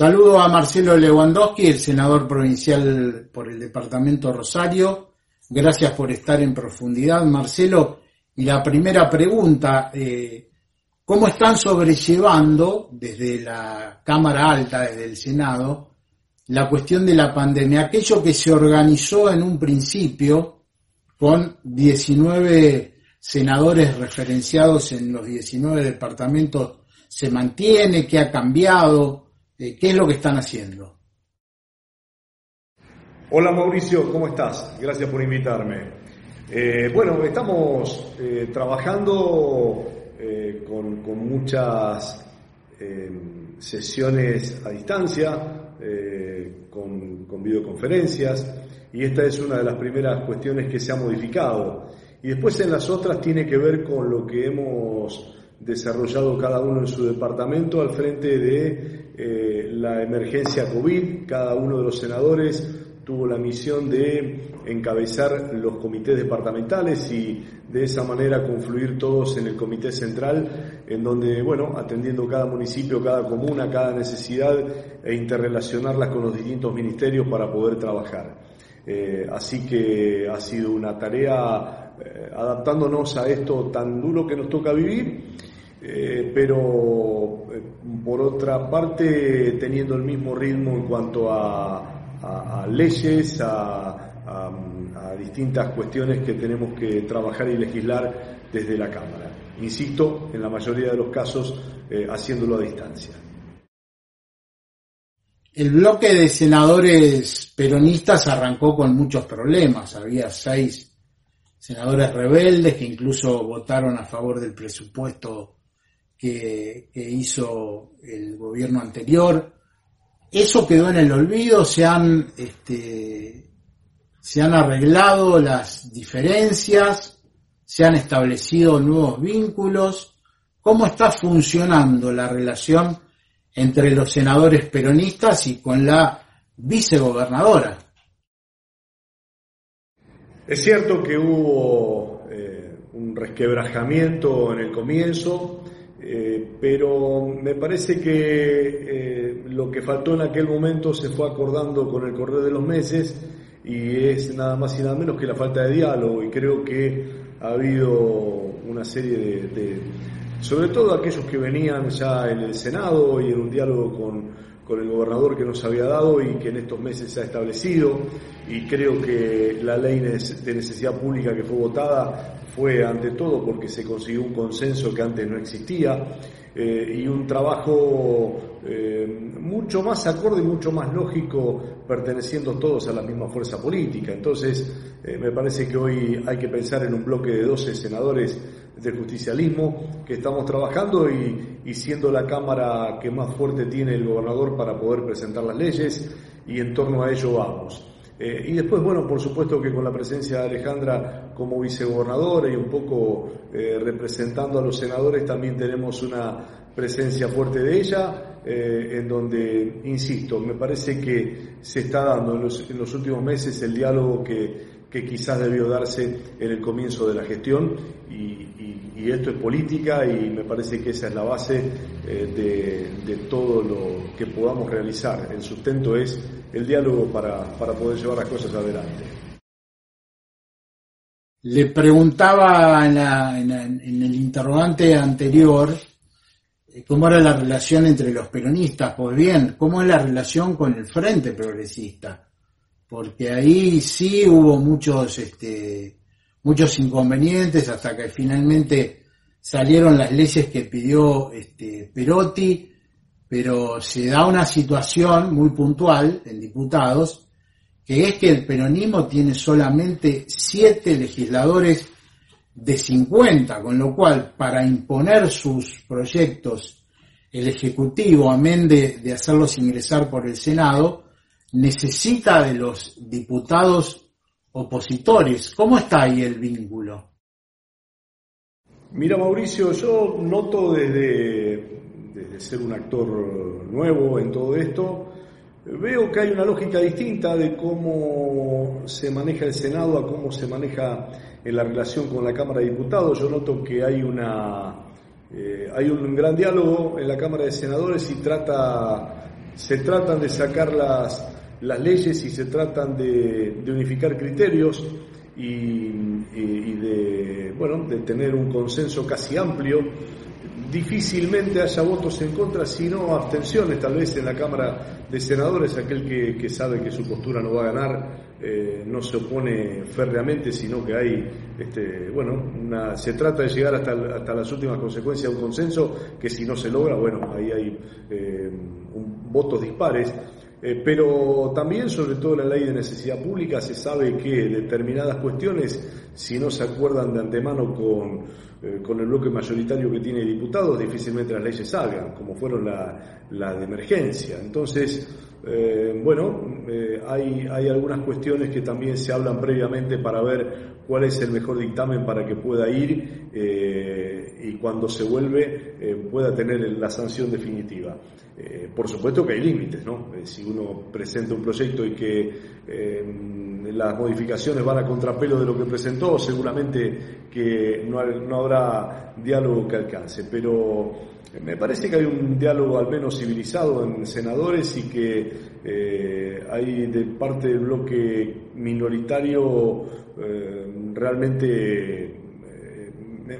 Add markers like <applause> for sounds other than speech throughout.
Saludo a Marcelo Lewandowski, el senador provincial por el departamento Rosario. Gracias por estar en profundidad, Marcelo. Y la primera pregunta, eh, ¿cómo están sobrellevando desde la Cámara Alta, desde el Senado, la cuestión de la pandemia? Aquello que se organizó en un principio con 19 senadores referenciados en los 19 departamentos, ¿se mantiene? ¿Qué ha cambiado? Eh, ¿Qué es lo que están haciendo? Hola Mauricio, ¿cómo estás? Gracias por invitarme. Eh, bueno, estamos eh, trabajando con, muchas sesiones a distancia, con, con, videoconferencias, y esta es una de las primeras cuestiones que se ha modificado. Y después en las otras tiene que ver con lo que hemos desarrollado cada uno en su departamento al frente de eh, la emergencia COVID. Cada uno de los senadores tuvo la misión de encabezar los comités departamentales y de esa manera confluir todos en el comité central, en donde, bueno, atendiendo cada municipio, cada comuna, cada necesidad e interrelacionarlas con los distintos ministerios para poder trabajar. Eh, así que ha sido una tarea eh, adaptándonos a esto tan duro que nos toca vivir eh, pero eh, por otra parte teniendo el mismo ritmo en cuanto a, leyes, a, distintas cuestiones que tenemos que trabajar y legislar desde la Cámara. Insisto, en la mayoría de los casos eh, haciéndolo a distancia. El bloque de senadores peronistas arrancó con muchos problemas. Había seis senadores rebeldes que incluso votaron a favor del presupuesto que, hizo el gobierno anterior. Eso quedó en el olvido, se han, este, se han arreglado las diferencias, se han establecido nuevos vínculos. ¿Cómo está funcionando la relación entre los senadores peronistas y con la vicegobernadora? Es cierto que hubo eh, un resquebrajamiento en el comienzo, eh, pero me parece que eh, lo que faltó en aquel momento se fue acordando con el correr de los meses y es nada más y nada menos que la falta de diálogo. Y creo que ha habido una serie de, sobre todo aquellos que venían ya en el Senado y en un diálogo con, con el gobernador que nos había dado y que en estos meses se ha establecido. Y creo que la ley de necesidad pública que fue votada fue ante todo porque se consiguió un consenso que antes no existía eh, y un trabajo eh, mucho más acorde y mucho más lógico perteneciendo todos a la misma fuerza política. Entonces, eh, me parece que hoy hay que pensar en un bloque de 12 senadores del justicialismo que estamos trabajando y, y siendo la Cámara que más fuerte tiene el gobernador para poder presentar las leyes y en torno a ello vamos. Y después, bueno, por supuesto que con la presencia de Alejandra como vicegobernadora y un poco eh, representando a los senadores, también tenemos una presencia fuerte de ella, eh, en donde, insisto, me parece que se está dando en los, últimos meses el diálogo que, quizás debió darse en el comienzo de la gestión y, esto es política y me parece que esa es la base de, de todo lo que podamos realizar. El sustento es el diálogo para, poder llevar las cosas adelante. Le preguntaba en, el interrogante anterior eh, cómo era la relación entre los peronistas. Pues bien, ¿cómo es la relación con el Frente Progresista? Porque ahí sí hubo muchos, este, muchos inconvenientes hasta que finalmente salieron las leyes que pidió este, Perotti pero se da una situación muy puntual en diputados, que es que el peronismo tiene solamente siete legisladores de 50, con lo cual para imponer sus proyectos el Ejecutivo, amén de, de hacerlos ingresar por el Senado, necesita de los diputados opositores. ¿Cómo está ahí el vínculo? Mira, Mauricio, yo noto desde de, ser un actor nuevo en todo esto, veo que hay una lógica distinta de cómo se maneja el Senado a cómo se maneja en la relación con la Cámara de Diputados. Yo noto que hay una eh, hay un gran diálogo en la Cámara de Senadores y trata se tratan de sacar las, las leyes y se tratan de, unificar criterios y, de, bueno, de tener un consenso casi amplio. Difícilmente haya votos en contra, sino abstenciones, tal vez en la Cámara de Senadores, aquel que, sabe que su postura no va a ganar, eh, no se opone férreamente, sino que hay, este, bueno, se trata de llegar hasta, hasta las últimas consecuencias de un consenso, que si no se logra, bueno, ahí hay eh, votos dispares. Eh, pero también, sobre todo la ley de necesidad pública, se sabe que determinadas cuestiones, si no se acuerdan de antemano con, eh, con el bloque mayoritario que tiene diputados, difícilmente las leyes salgan, como fueron la, la de emergencia. Entonces, eh, bueno, hay, hay algunas cuestiones que también se hablan previamente para ver cuál es el mejor dictamen para que pueda ir y cuando se vuelve pueda tener la sanción definitiva. Eh, por supuesto que hay límites, ¿no? Eh, si uno presenta un proyecto y que eh, las modificaciones van a contrapelo de lo que presentó, seguramente que no, habrá diálogo que alcance. Pero me parece que hay un diálogo al menos civilizado en senadores y que hay de parte del bloque minoritario realmente...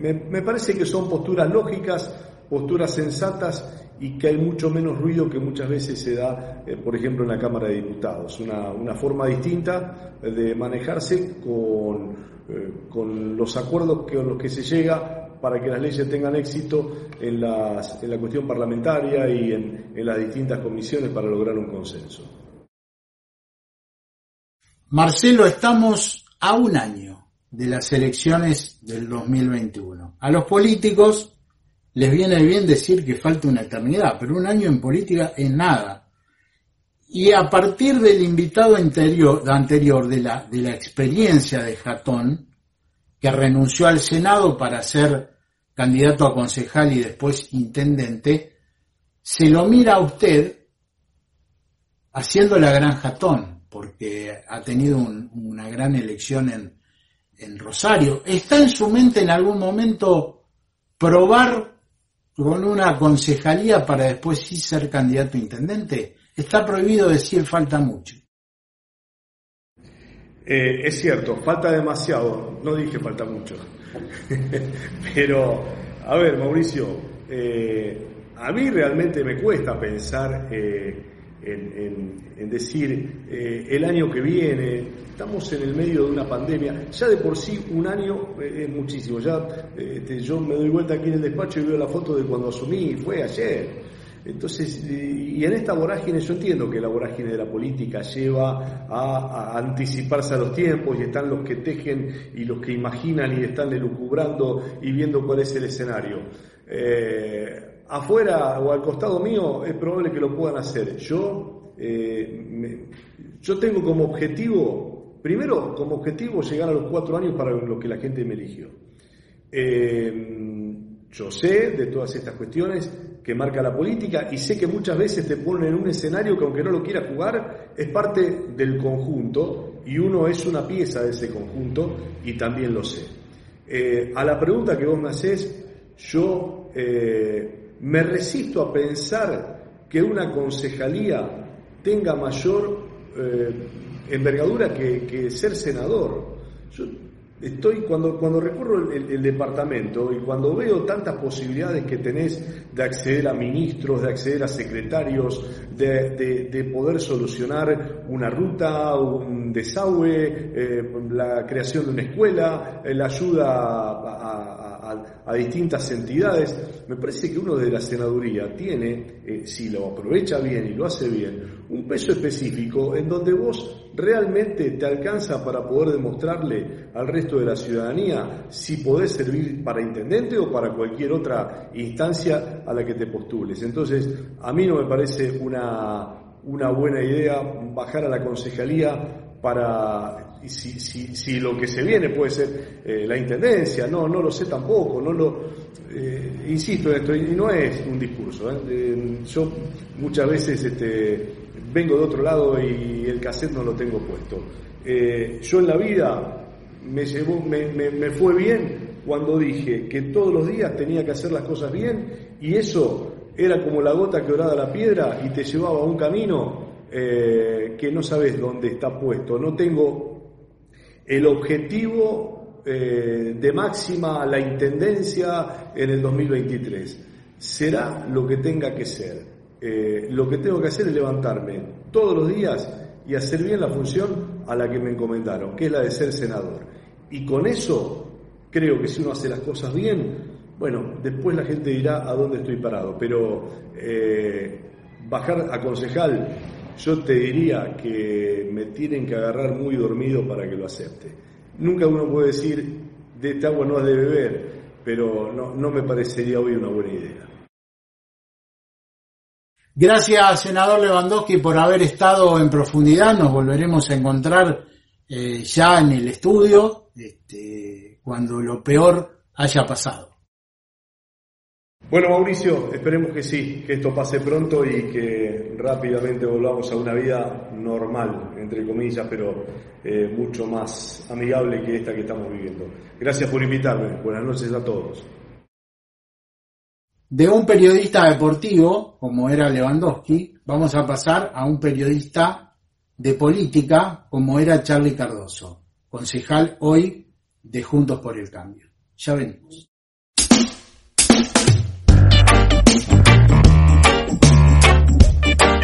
me parece que son posturas lógicas, posturas sensatas y que hay mucho menos ruido que muchas veces se da, eh, por ejemplo, en la Cámara de Diputados. Una, una forma distinta de manejarse con, eh, con los acuerdos con los que se llega para que las leyes tengan éxito en, en la cuestión parlamentaria y en, en las distintas comisiones para lograr un consenso. Marcelo, estamos a un año de las elecciones del 2021. A los políticos les viene bien decir que falta una eternidad, pero un año en política es nada. Y a partir del invitado anterior, anterior de, la, de la experiencia de Jatón, que renunció al Senado para ser candidato a concejal y después intendente, se lo mira a usted haciendo la gran Jatón, porque ha tenido una gran elección en, en Rosario. ¿Está en su mente en algún momento probar con una concejalía para después sí ser candidato a intendente? Está prohibido decir falta mucho. Eh, es cierto, falta demasiado, no dije falta mucho. <laughs> Pero, a ver, Mauricio, eh, a mí realmente me cuesta pensar eh, en, decir eh, el año que viene, estamos en el medio de una pandemia, ya de por sí un año eh, es muchísimo, ya este, yo me doy vuelta aquí en el despacho y veo la foto de cuando asumí, fue ayer. Entonces, y en esta vorágine, yo entiendo que la vorágine de la política lleva a, anticiparse a los tiempos y están los que tejen y los que imaginan y están elucubrando y viendo cuál es el escenario. Eh, afuera o al costado mío es probable que lo puedan hacer. Yo, eh, yo tengo como objetivo, primero como objetivo llegar a los cuatro años para lo que la gente me eligió. Eh, yo sé de todas estas cuestiones que marca la política y sé que muchas veces te ponen en un escenario que aunque no lo quiera jugar, es parte del conjunto y uno es una pieza de ese conjunto y también lo sé. Eh, a la pregunta que vos me haces, yo me resisto a pensar que una concejalía tenga mayor eh, envergadura que, ser senador. Yo estoy, cuando, cuando recorro el, departamento y cuando veo tantas posibilidades que tenés de acceder a ministros, de acceder a secretarios, de, poder solucionar una ruta, un desagüe, eh, la creación de una escuela, la ayuda a distintas entidades, me parece que uno de la senaduría tiene, eh, si lo aprovecha bien y lo hace bien, un peso específico en donde vos realmente te alcanza para poder demostrarle al resto de la ciudadanía si podés servir para intendente o para cualquier otra instancia a la que te postules. Entonces, a mí no me parece una, una buena idea bajar a la concejalía para si, si, si, lo que se viene puede ser eh, la intendencia, no, no lo sé tampoco, no lo eh, insisto en esto, y no es un discurso. ¿eh? yo muchas veces este, vengo de otro lado y el cassette no lo tengo puesto. yo en la vida me, llevó, me, me, me fue bien cuando dije que todos los días tenía que hacer las cosas bien y eso era como la gota que oraba la piedra y te llevaba a un camino que no sabes dónde está puesto. No tengo el objetivo eh, de máxima la intendencia en el 2023. Será lo que tenga que ser. Eh, lo que tengo que hacer es levantarme todos los días y hacer bien la función a la que me encomendaron, que es la de ser senador. Y con eso creo que si uno hace las cosas bien, bueno, después la gente dirá a dónde estoy parado, pero eh, bajar a concejal, yo te diría que me tienen que agarrar muy dormido para que lo acepte. Nunca uno puede decir, de esta agua no has de beber, pero no, no me parecería hoy una buena idea. Gracias, senador Lewandowski, por haber estado en profundidad. Nos volveremos a encontrar eh, ya en el estudio este, cuando lo peor haya pasado. Bueno, Mauricio, esperemos que sí, que esto pase pronto y que rápidamente volvamos a una vida normal, entre comillas, pero eh, mucho más amigable que esta que estamos viviendo. Gracias por invitarme. Buenas noches a todos de un periodista deportivo, como era Lewandowski, vamos a pasar a un periodista de política, como era Charlie Cardoso, concejal hoy de Juntos por el Cambio. Ya venimos.